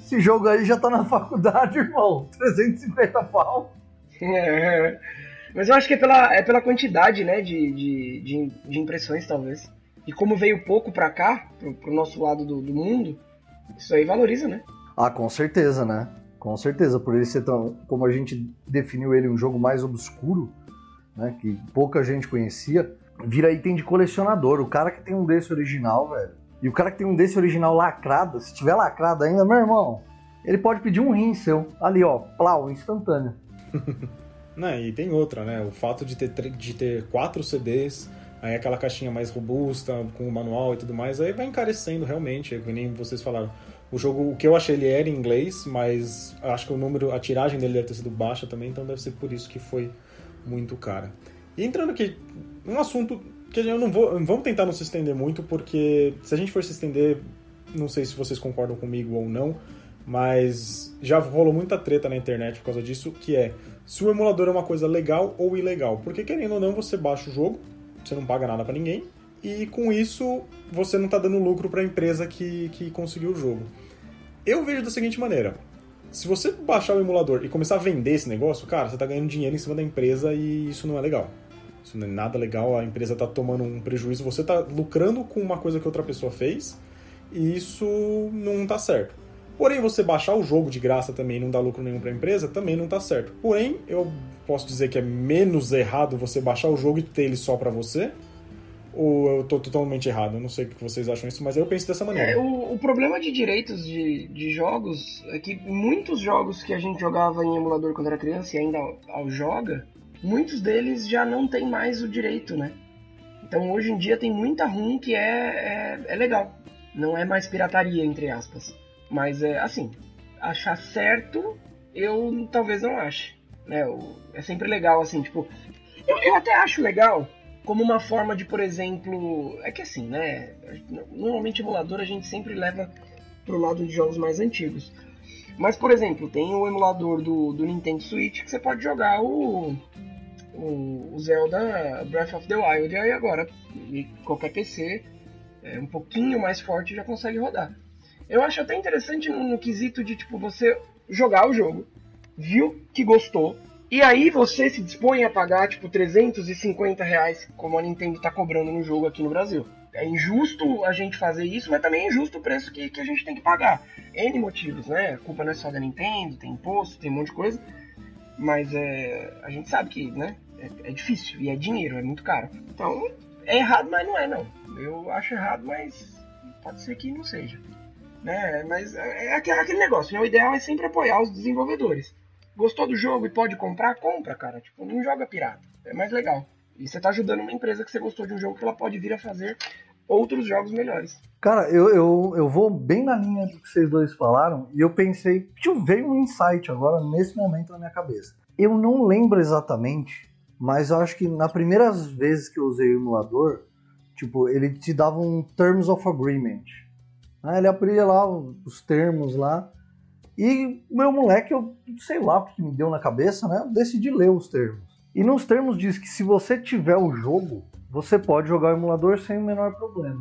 Esse jogo aí já tá na faculdade, irmão. 350 pau. É. Mas eu acho que é pela, é pela quantidade, né, de, de, de, de impressões, talvez. E como veio pouco pra cá, pro, pro nosso lado do, do mundo, isso aí valoriza, né? Ah, com certeza, né? Com certeza, por ele ser tão. Como a gente definiu ele um jogo mais obscuro, né? Que pouca gente conhecia, vira item de colecionador. O cara que tem um desse original, velho. E o cara que tem um desse original lacrado, se tiver lacrado ainda, meu irmão, ele pode pedir um rim seu. Ali, ó, plau, instantâneo. Né, e tem outra, né? O fato de ter, de ter quatro CDs, aí aquela caixinha mais robusta, com o manual e tudo mais, aí vai encarecendo realmente, é que nem vocês falaram. O jogo, o que eu achei ele era em inglês, mas acho que o número, a tiragem dele deve ter sido baixa também, então deve ser por isso que foi muito cara. E entrando aqui, um assunto que eu não vou, vamos tentar não se estender muito, porque se a gente for se estender, não sei se vocês concordam comigo ou não, mas já rolou muita treta na internet por causa disso, que é se o emulador é uma coisa legal ou ilegal. Porque querendo ou não, você baixa o jogo, você não paga nada pra ninguém, e com isso você não tá dando lucro pra empresa que, que conseguiu o jogo. Eu vejo da seguinte maneira: se você baixar o emulador e começar a vender esse negócio, cara, você tá ganhando dinheiro em cima da empresa e isso não é legal. Isso não é nada legal, a empresa tá tomando um prejuízo, você tá lucrando com uma coisa que outra pessoa fez, e isso não tá certo. Porém, você baixar o jogo de graça também e não dar lucro nenhum pra empresa, também não tá certo. Porém, eu posso dizer que é menos errado você baixar o jogo e ter ele só pra você, ou eu tô totalmente errado? Eu não sei o que vocês acham isso, mas eu penso dessa maneira. É, o, o problema de direitos de, de jogos é que muitos jogos que a gente jogava em emulador quando era criança e ainda ao, joga, muitos deles já não tem mais o direito, né? Então hoje em dia tem muita ROM que é, é, é legal. Não é mais pirataria, entre aspas. Mas é assim, achar certo, eu talvez não ache. Né? É sempre legal, assim, tipo. Eu, eu até acho legal como uma forma de, por exemplo. É que assim, né? Normalmente emulador a gente sempre leva pro lado de jogos mais antigos. Mas, por exemplo, tem o emulador do, do Nintendo Switch que você pode jogar o, o, o Zelda Breath of the Wild e aí agora e qualquer PC é, um pouquinho mais forte já consegue rodar. Eu acho até interessante no, no quesito de tipo você jogar o jogo, viu que gostou, e aí você se dispõe a pagar tipo 350 reais como a Nintendo tá cobrando no jogo aqui no Brasil. É injusto a gente fazer isso, mas também é injusto o preço que, que a gente tem que pagar. N motivos, né? A culpa não é só da Nintendo, tem imposto, tem um monte de coisa. Mas é, a gente sabe que, né? É, é difícil e é dinheiro, é muito caro. Então, É errado, mas não é, não. Eu acho errado, mas pode ser que não seja. Né? Mas é, é aquele negócio, né? O ideal é sempre apoiar os desenvolvedores. Gostou do jogo e pode comprar? Compra, cara. Tipo, não joga pirata. É mais legal. E você tá ajudando uma empresa que você gostou de um jogo que ela pode vir a fazer outros jogos melhores. Cara, eu, eu, eu vou bem na linha do que vocês dois falaram e eu pensei, veio um insight agora nesse momento na minha cabeça. Eu não lembro exatamente, mas eu acho que na primeiras vezes que eu usei o emulador, tipo, ele te dava um Terms of Agreement. Né? Ele abria lá os termos lá. E meu moleque, eu sei lá o que me deu na cabeça, né? Eu decidi ler os termos. E nos termos diz que se você tiver o jogo, você pode jogar o emulador sem o menor problema.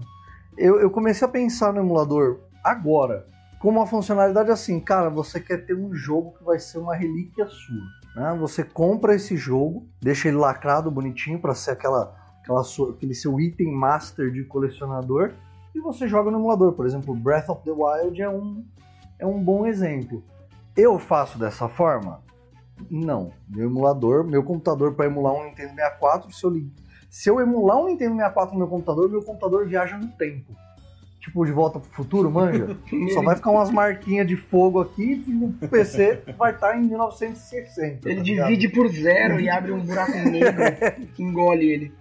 Eu, eu comecei a pensar no emulador agora, com uma funcionalidade assim, cara, você quer ter um jogo que vai ser uma relíquia sua. Né? Você compra esse jogo, deixa ele lacrado, bonitinho, para ser aquela, aquela sua, aquele seu item master de colecionador, e você joga no emulador. Por exemplo, Breath of the Wild é um, é um bom exemplo. Eu faço dessa forma? Não. Meu emulador, meu computador para emular um Nintendo 64, se eu, se eu emular um Nintendo 64 no meu computador, meu computador viaja no tempo. Tipo, de volta pro futuro, manja? Só vai ficar umas marquinhas de fogo aqui e no PC vai estar tá em 1960. Ele tá divide por zero e abre um buraco negro que engole ele.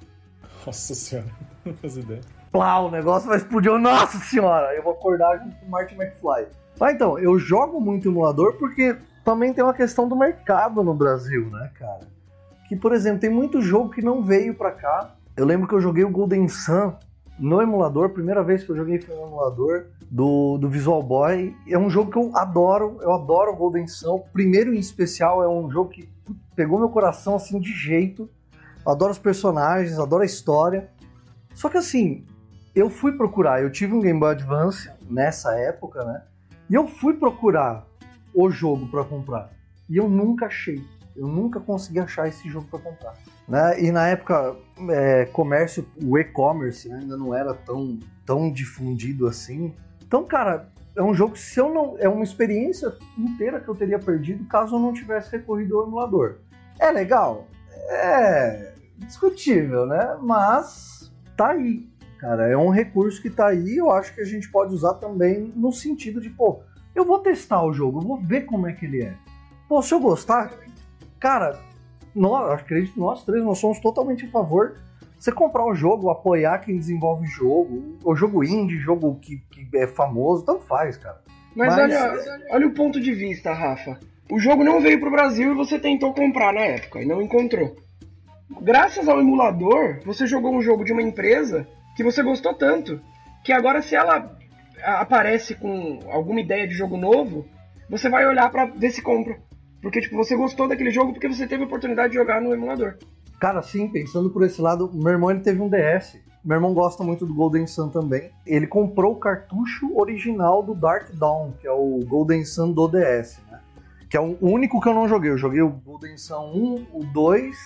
Nossa senhora, não faz ideia. Plau, o negócio vai explodir. Nossa senhora, eu vou acordar junto com o Martin McFly. Ah, então, eu jogo muito emulador porque também tem uma questão do mercado no Brasil, né, cara? Que, por exemplo, tem muito jogo que não veio pra cá. Eu lembro que eu joguei o Golden Sun no emulador, primeira vez que eu joguei foi no emulador do, do Visual Boy. É um jogo que eu adoro, eu adoro o Golden Sun. Primeiro em especial é um jogo que pegou meu coração assim de jeito. Adoro os personagens, adoro a história. Só que assim, eu fui procurar, eu tive um Game Boy Advance nessa época, né? E eu fui procurar o jogo para comprar. E eu nunca achei. Eu nunca consegui achar esse jogo para comprar. Né? E na época, é, comércio, o e-commerce né, ainda não era tão, tão difundido assim. Então, cara, é um jogo que se eu não. É uma experiência inteira que eu teria perdido caso eu não tivesse recorrido ao emulador. É legal? É discutível, né? Mas tá aí. Cara, é um recurso que tá aí, eu acho que a gente pode usar também no sentido de, pô, eu vou testar o jogo, eu vou ver como é que ele é. Pô, se eu gostar, cara, nós, acredito nós três, nós somos totalmente a favor você comprar o jogo, apoiar quem desenvolve o jogo, o jogo indie, jogo que, que é famoso, tanto faz, cara. Mas, Mas, olha, olha o ponto de vista, Rafa. O jogo não veio pro Brasil e você tentou comprar na época e não encontrou. Graças ao emulador, você jogou um jogo de uma empresa que você gostou tanto, que agora se ela aparece com alguma ideia de jogo novo, você vai olhar para ver se compra. Porque tipo, você gostou daquele jogo porque você teve a oportunidade de jogar no emulador. Cara, sim, pensando por esse lado, meu irmão ele teve um DS. Meu irmão gosta muito do Golden Sun também. Ele comprou o cartucho original do Dark Dawn, que é o Golden Sun do DS, né? Que é o único que eu não joguei. Eu joguei o Golden Sun 1, o 2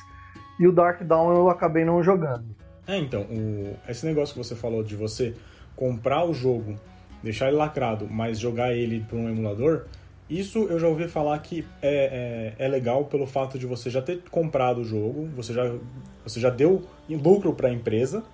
e o Dark Dawn eu acabei não jogando. É, então, o... esse negócio que você falou de você comprar o jogo deixar ele lacrado, mas jogar ele por um emulador, isso eu já ouvi falar que é, é, é legal pelo fato de você já ter comprado o jogo, você já, você já deu lucro para a empresa,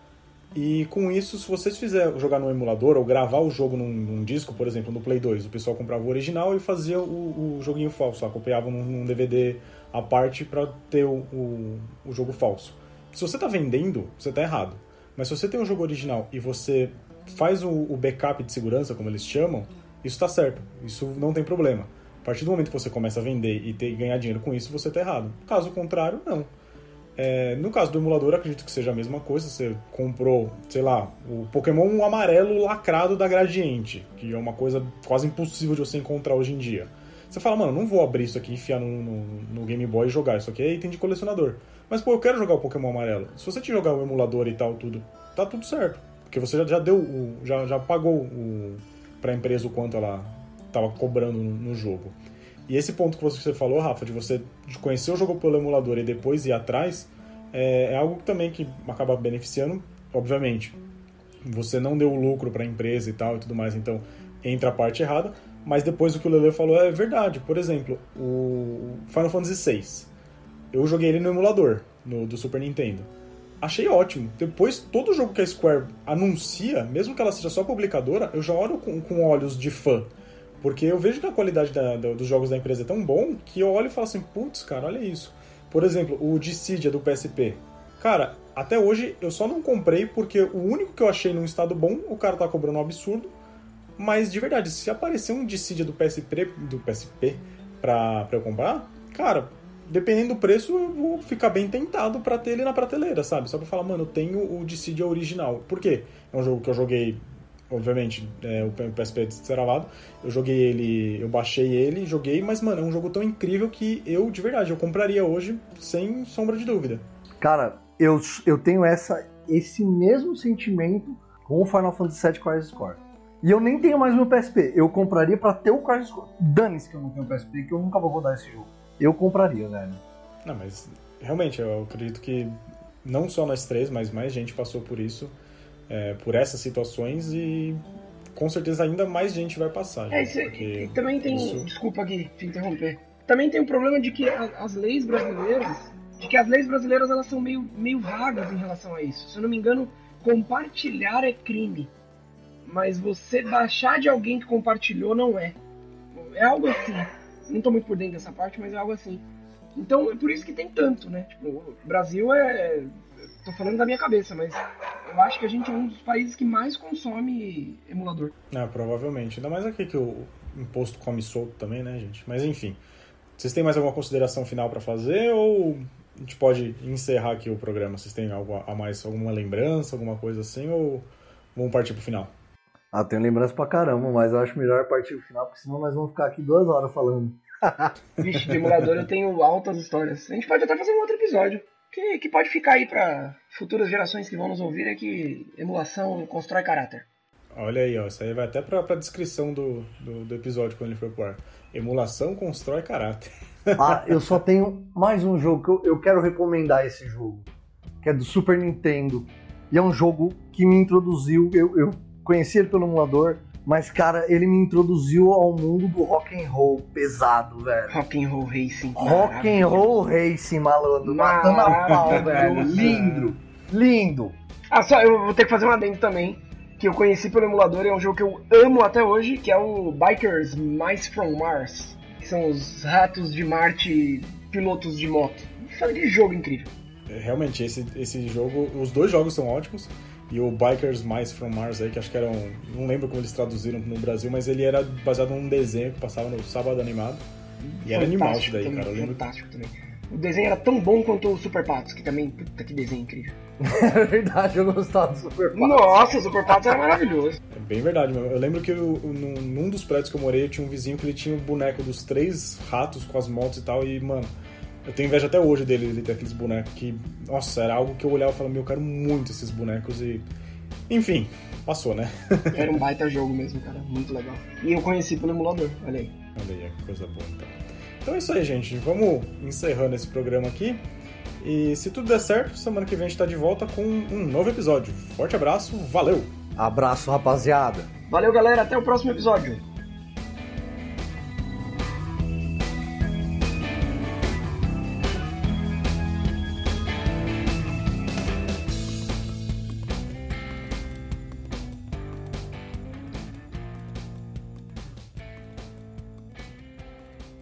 e com isso, se vocês fizer jogar no emulador ou gravar o jogo num, num, disco, por exemplo, no Play 2, o pessoal comprava o original e fazia o, o joguinho falso, copiava num, num, DVD à parte para ter o, o, o jogo falso. Se você está vendendo, você está errado. Mas se você tem um jogo original e você faz o, o backup de segurança, como eles chamam, isso está certo, isso não tem problema. A partir do momento que você começa a vender e ter, ganhar dinheiro com isso, você está errado. Caso contrário, não. É, no caso do emulador, acredito que seja a mesma coisa. Você comprou, sei lá, o Pokémon amarelo lacrado da Gradiente, que é uma coisa quase impossível de você encontrar hoje em dia. Você fala, mano, não vou abrir isso aqui, enfiar no, no, no, Game Boy e jogar. Isso aqui é item de colecionador. Mas, pô, eu quero jogar o Pokémon amarelo. Se você te jogar o emulador e tal, tudo, tá tudo certo. Porque você já, já deu o, já, já pagou o, para a empresa o quanto ela estava cobrando no, no, jogo. E esse ponto que você falou, Rafa, de você conhecer o jogo pelo emulador e depois ir atrás, é, é algo também que acaba beneficiando, obviamente. Você não deu lucro para a empresa e tal e tudo mais, então entra a parte errada. Mas depois o que o Lele falou é verdade. Por exemplo, o Final Fantasy VI. Eu joguei ele no emulador, no, do Super Nintendo achei ótimo. Depois, todo jogo que a Square anuncia, mesmo que ela seja só publicadora, eu já olho com, com olhos de fã. Porque eu vejo que a qualidade da, da, dos jogos da empresa é tão bom que eu olho e falo assim, putz, cara, olha isso. Por exemplo, o Dissidia do PSP. Cara, até hoje eu só não comprei porque o único que eu achei num estado bom, o cara tá cobrando um absurdo. Mas de verdade, se aparecer um Dissidia do PSP, do PSP pra, pra eu comprar, cara, dependendo do preço, eu vou ficar bem tentado para ter ele na prateleira, sabe? Só pra falar, mano, eu tenho o Dissidia original. Por quê? É um jogo que eu joguei, obviamente, é, o PSP destravado. Eu joguei ele, eu baixei ele, joguei, mas, mano, é um jogo tão incrível que eu, de verdade, eu compraria hoje sem sombra de dúvida. Cara, eu, eu tenho essa, esse mesmo sentimento com o Final Fantasy VII Crisis Core. E eu nem tenho mais meu PSP. Eu compraria para ter o Crisis Core. Dane-se que eu não tenho PSP, que eu nunca vou rodar esse jogo. Eu compraria, velho. Não, mas realmente, eu acredito que não só nós três, mas mais gente passou por isso, é, por essas situações e com certeza ainda mais gente vai passar. É, isso, e também tem. Isso... Desculpa aqui te interromper. Também tem o problema de que as leis brasileiras. De que as leis brasileiras elas são meio, meio vagas em relação a isso. Se eu não me engano, compartilhar é crime. Mas você baixar de alguém que compartilhou não é. É algo assim. Não tô muito por dentro dessa parte, mas é algo assim. Então é por isso que tem tanto, né? Tipo, o Brasil é. Tô falando da minha cabeça, mas eu acho que a gente é um dos países que mais consome emulador. Ah, provavelmente. Ainda mais aqui que o imposto come solto também, né, gente? Mas enfim. Vocês têm mais alguma consideração final para fazer ou a gente pode encerrar aqui o programa? Vocês têm algo a mais, alguma lembrança, alguma coisa assim, ou vamos partir pro final? Ah, tenho lembrança pra caramba, mas eu acho melhor partir pro final, porque senão nós vamos ficar aqui duas horas falando. Vixe, de emulador eu tenho altas histórias. A gente pode até fazer um outro episódio. Que, que pode ficar aí para futuras gerações que vão nos ouvir é que emulação constrói caráter. Olha aí, ó, isso aí vai até pra, pra descrição do, do, do episódio quando ele for pro ar. Emulação constrói caráter. ah, eu só tenho mais um jogo que eu, eu quero recomendar esse jogo, que é do Super Nintendo. E é um jogo que me introduziu, eu, eu conheci ele pelo emulador, mas cara, ele me introduziu ao mundo do rock and roll pesado, velho. Rock and roll racing. Rock and roll racing, malandro, matando a pau, velho. Lindo, lindo. Ah, só eu vou ter que fazer um adendo também, que eu conheci pelo emulador, é um jogo que eu amo até hoje, que é o Bikers Mice from Mars, que são os ratos de Marte pilotos de moto. Que jogo incrível. É, realmente, esse, esse jogo, os dois jogos são ótimos. E o Bikers Mice from Mars aí, que acho que era um. Não lembro como eles traduziram no Brasil, mas ele era baseado num desenho que passava no sábado animado. E era animal isso daí, também, cara. Eu lembro... Fantástico também. O desenho era tão bom quanto o Super Patos, que também, puta que desenho incrível. é verdade, eu gostava do Super Patos. Nossa, o Super Patos era maravilhoso. É bem verdade, meu. Eu lembro que eu, num, num dos prédios que eu morei, eu tinha um vizinho que ele tinha o um boneco dos três ratos com as motos e tal, e, mano, eu tenho inveja até hoje dele, ele ter aqueles bonecos que, nossa, era algo que eu olhava e falava, meu, eu quero muito esses bonecos e. Enfim, passou, né? era um baita jogo mesmo, cara, muito legal. E eu conheci pelo emulador, olha aí. Olha aí, que coisa boa então. Então é isso aí, gente. Vamos encerrando esse programa aqui. E se tudo der certo, semana que vem a gente tá de volta com um novo episódio. Forte abraço, valeu! Abraço, rapaziada! Valeu, galera, até o próximo episódio.